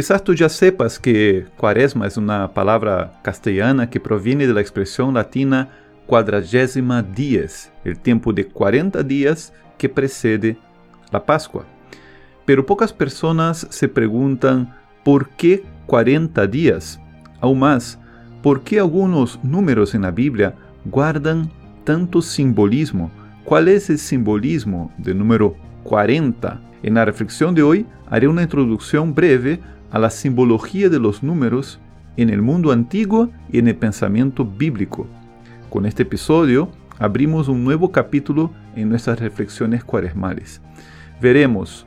Quizás tú ya sepas que cuaresma es una palabra castellana que proviene de la expresión latina cuadragésima dies, el tiempo de 40 días que precede la Pascua. Pero pocas personas se preguntan por qué 40 días. Aún más, por qué algunos números en la Biblia guardan tanto simbolismo. ¿Cuál es el simbolismo del número 40? En la reflexión de hoy haré una introducción breve a la simbología de los números en el mundo antiguo y en el pensamiento bíblico. Con este episodio abrimos un nuevo capítulo en nuestras reflexiones cuaresmales. Veremos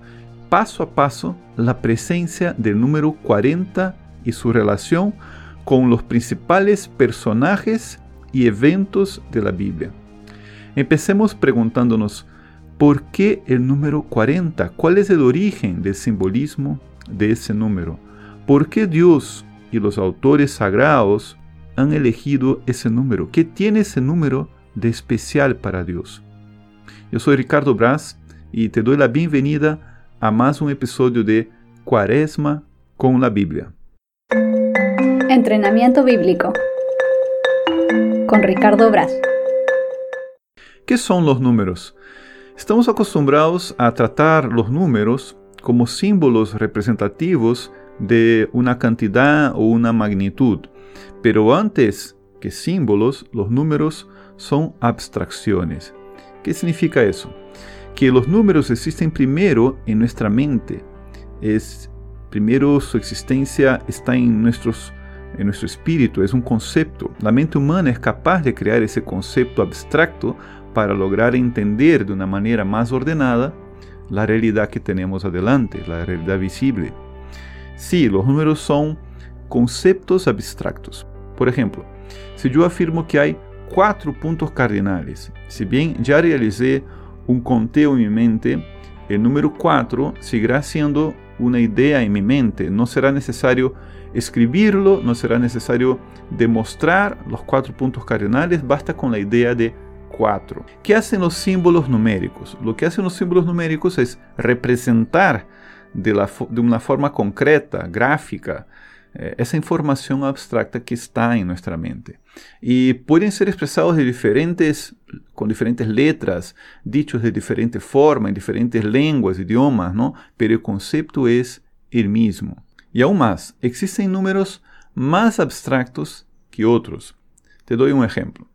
paso a paso la presencia del número 40 y su relación con los principales personajes y eventos de la Biblia. Empecemos preguntándonos, ¿por qué el número 40? ¿Cuál es el origen del simbolismo de ese número? ¿Por qué Dios y los autores sagrados han elegido ese número? ¿Qué tiene ese número de especial para Dios? Yo soy Ricardo Brás y te doy la bienvenida a más un episodio de Cuaresma con la Biblia. Entrenamiento bíblico con Ricardo Brás. ¿Qué son los números? Estamos acostumbrados a tratar los números como símbolos representativos de una cantidad o una magnitud. Pero antes que símbolos, los números son abstracciones. ¿Qué significa eso? Que los números existen primero en nuestra mente. Es primero su existencia está en nuestros en nuestro espíritu, es un concepto. La mente humana es capaz de crear ese concepto abstracto para lograr entender de una manera más ordenada la realidad que tenemos adelante, la realidad visible. Sí, los números son conceptos abstractos. Por ejemplo, si yo afirmo que hay cuatro puntos cardinales, si bien ya realicé un conteo en mi mente, el número 4 seguirá siendo una idea en mi mente. No será necesario escribirlo, no será necesario demostrar los cuatro puntos cardinales, basta con la idea de 4. ¿Qué hacen los símbolos numéricos? Lo que hacen los símbolos numéricos es representar de, la, de una forma concreta, gráfica, eh, esa información abstracta que está en nuestra mente. Y pueden ser expresados de diferentes, con diferentes letras, dichos de diferente forma, en diferentes lenguas, idiomas, ¿no? Pero el concepto es el mismo. Y aún más, existen números más abstractos que otros. Te doy un ejemplo.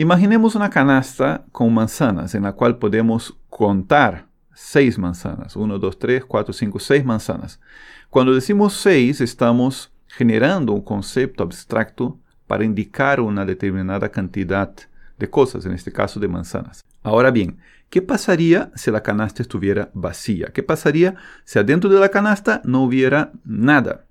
Imaginemos una canasta con manzanas en la cual podemos contar seis manzanas. Uno, dos, tres, cuatro, cinco, seis manzanas. Cuando decimos seis, estamos generando un concepto abstracto para indicar una determinada cantidad de cosas, en este caso de manzanas. Ahora bien, ¿qué pasaría si la canasta estuviera vacía? ¿Qué pasaría si adentro de la canasta no hubiera nada?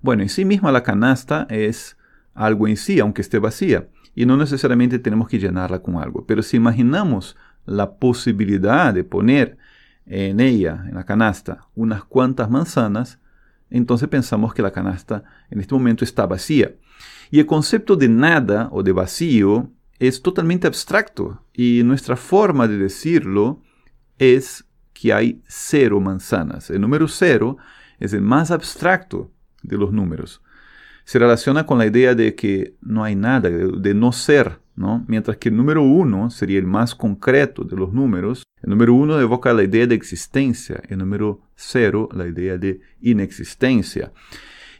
Bueno, en sí misma la canasta es algo en sí, aunque esté vacía y no necesariamente tenemos que llenarla con algo. Pero si imaginamos la posibilidad de poner en ella, en la canasta, unas cuantas manzanas, entonces pensamos que la canasta en este momento está vacía. Y el concepto de nada o de vacío es totalmente abstracto y nuestra forma de decirlo es que hay cero manzanas. El número cero es el más abstracto de los números se relaciona con la idea de que no hay nada, de, no ser, ¿no? Mientras que el número uno sería el más concreto de los números. El número uno evoca la idea de existencia, el número cero la idea de inexistencia.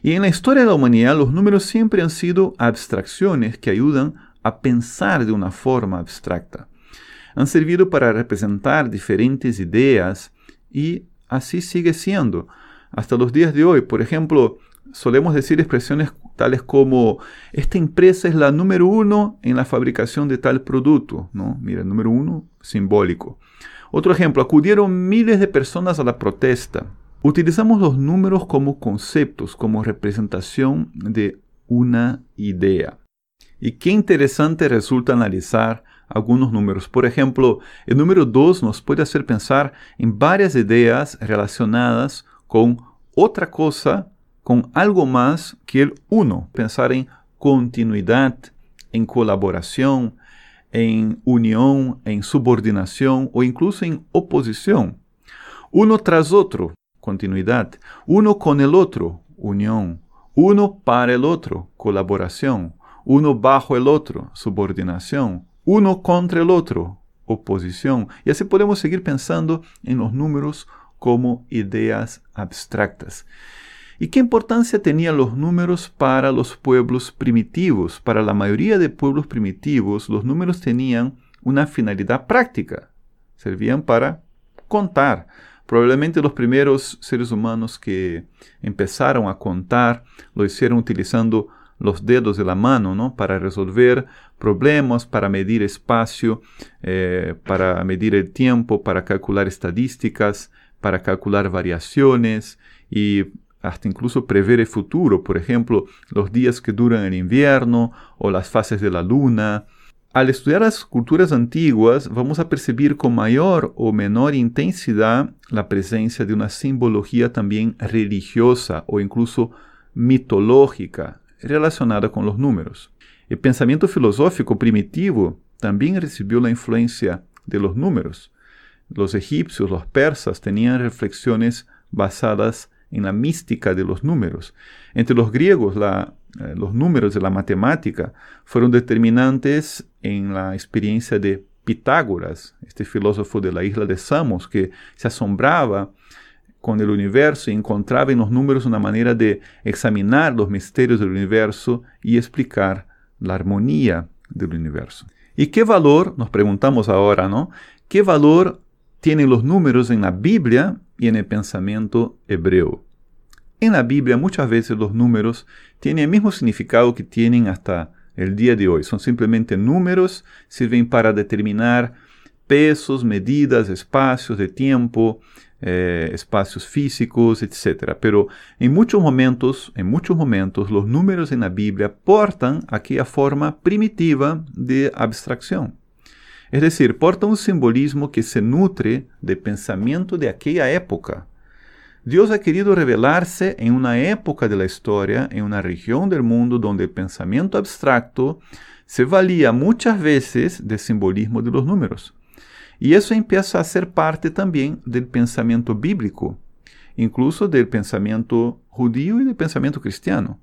Y en la historia de la humanidad los números siempre han sido abstracciones que ayudan a pensar de una forma abstracta. Han servido para representar diferentes ideas y así sigue siendo. Hasta los días de hoy, por ejemplo, solemos decir expresiones tales como, esta empresa es la número uno en la fabricación de tal producto, ¿no? Mira, número uno, simbólico. Otro ejemplo, acudieron miles de personas a la protesta. Utilizamos los números como conceptos, como representación de una idea. Y qué interesante resulta analizar algunos números. Por ejemplo, el número 2 nos puede hacer pensar en varias ideas relacionadas con otra cosa con algo más que el uno. Pensar en continuidad, en colaboración, en unión, en subordinación o incluso en oposición. Uno tras otro, continuidad. Uno con el otro, unión. Uno para el otro, colaboración. Uno bajo el otro, subordinación. Uno contra el otro, oposición. Y así podemos seguir pensando en los números como ideas abstractas. ¿Y qué importancia tenían los números para los pueblos primitivos? Para la mayoría de pueblos primitivos, los números tenían una finalidad práctica. Servían para contar. Probablemente los primeros seres humanos que empezaron a contar lo hicieron utilizando los dedos de la mano, ¿no? Para resolver problemas, para medir espacio, eh, para medir el tiempo, para calcular estadísticas, para calcular variaciones y hasta incluso prever el futuro, por ejemplo, los días que duran el invierno o las fases de la luna. Al estudiar las culturas antiguas, vamos a percibir con mayor o menor intensidad la presencia de una simbología también religiosa o incluso mitológica relacionada con los números. El pensamiento filosófico primitivo también recibió la influencia de los números. Los egipcios, los persas tenían reflexiones basadas en la mística de los números. Entre los griegos, eh, los números de la matemática fueron determinantes en la experiencia de Pitágoras, este filósofo de la isla de Samos, que se asombraba con el universo y encontraba en los números una manera de examinar los misterios del universo y explicar la armonía del universo. ¿Y qué valor, nos preguntamos ahora, ¿no? ¿Qué valor tienen los números en la Biblia y en el pensamiento hebreo. En la Biblia muchas veces los números tienen el mismo significado que tienen hasta el día de hoy. Son simplemente números, sirven para determinar pesos, medidas, espacios de tiempo, eh, espacios físicos, etc. Pero en muchos momentos, en muchos momentos, los números en la Biblia portan aquella forma primitiva de abstracción. Es decir, porta un simbolismo que se nutre del pensamiento de aquella época. Dios ha querido revelarse en una época de la historia, en una región del mundo donde el pensamiento abstracto se valía muchas veces del simbolismo de los números. Y eso empieza a ser parte también del pensamiento bíblico, incluso del pensamiento judío y del pensamiento cristiano.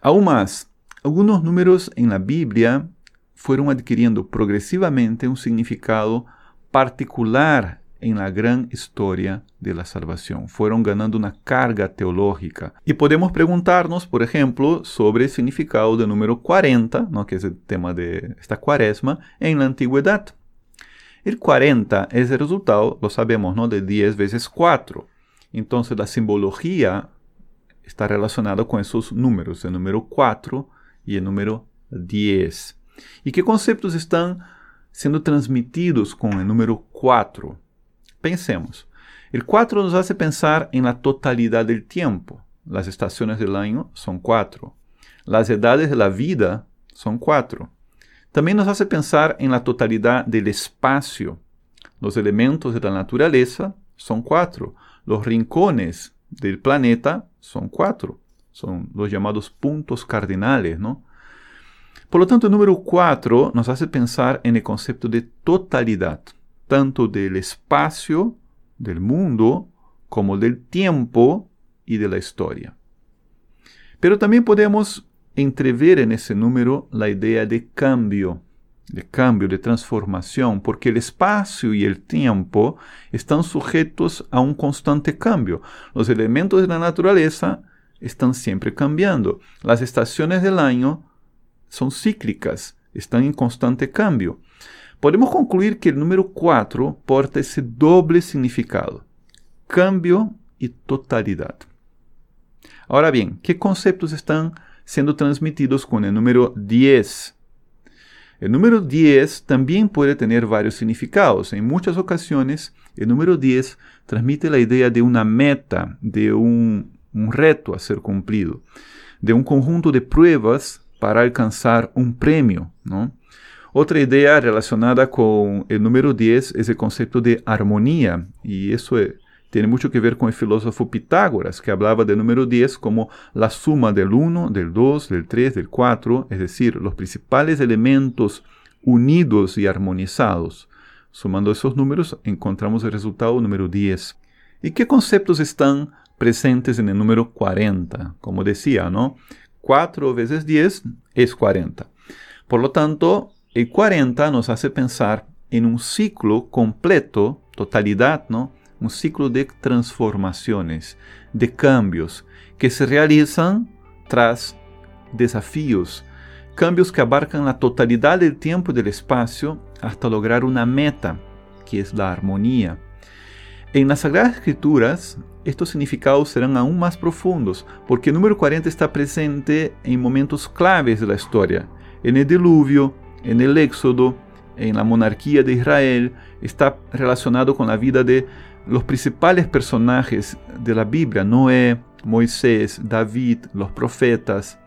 Aún más, algunos números en la Biblia fueron adquiriendo progresivamente un significado particular en la gran historia de la salvación. Fueron ganando una carga teológica. Y podemos preguntarnos, por ejemplo, sobre el significado del número 40, ¿no? que es el tema de esta cuaresma, en la antigüedad. El 40 es el resultado, lo sabemos, ¿no? de 10 veces 4. Entonces la simbología está relacionada con esos números, el número 4 y el número 10. ¿Y qué conceptos están siendo transmitidos con el número 4? Pensemos. El 4 nos hace pensar en la totalidad del tiempo. Las estaciones del año son 4. Las edades de la vida son 4. También nos hace pensar en la totalidad del espacio. Los elementos de la naturaleza son 4. Los rincones del planeta son 4. Son los llamados puntos cardinales, ¿no? Por lo tanto, el número 4 nos hace pensar en el concepto de totalidad, tanto del espacio, del mundo, como del tiempo y de la historia. Pero también podemos entrever en ese número la idea de cambio, de cambio, de transformación, porque el espacio y el tiempo están sujetos a un constante cambio. Los elementos de la naturaleza están siempre cambiando. Las estaciones del año son cíclicas, están en constante cambio. Podemos concluir que el número 4 porta ese doble significado, cambio y totalidad. Ahora bien, ¿qué conceptos están siendo transmitidos con el número 10? El número 10 también puede tener varios significados. En muchas ocasiones, el número 10 transmite la idea de una meta, de un, un reto a ser cumplido, de un conjunto de pruebas para alcanzar un premio. ¿no? Otra idea relacionada con el número 10 es el concepto de armonía, y eso es, tiene mucho que ver con el filósofo Pitágoras, que hablaba del número 10 como la suma del 1, del 2, del 3, del 4, es decir, los principales elementos unidos y armonizados. Sumando esos números encontramos el resultado número 10. ¿Y qué conceptos están presentes en el número 40? Como decía, ¿no? 4 veces 10 es 40. Por lo tanto, el 40 nos hace pensar en un ciclo completo, totalidad, ¿no? Un ciclo de transformaciones, de cambios que se realizan tras desafíos, cambios que abarcan la totalidad del tiempo y del espacio hasta lograr una meta, que es la armonía. En las Sagradas Escrituras, estos significados serán aún más profundos, porque el número 40 está presente en momentos claves de la historia, en el diluvio, en el éxodo, en la monarquía de Israel, está relacionado con la vida de los principales personajes de la Biblia, Noé, Moisés, David, los profetas.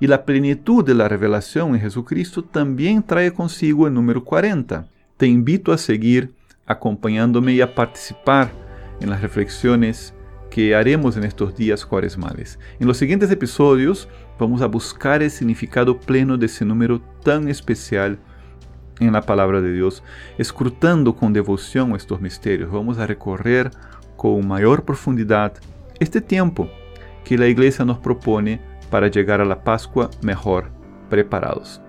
Y la plenitud de la revelación en Jesucristo también trae consigo el número 40. Te invito a seguir acompañándome y a participar en las reflexiones que haremos en estos días cuaresmales. En los siguientes episodios vamos a buscar el significado pleno de ese número tan especial en la palabra de Dios, escrutando con devoción estos misterios. Vamos a recorrer con mayor profundidad este tiempo que la iglesia nos propone para llegar a la Pascua mejor preparados.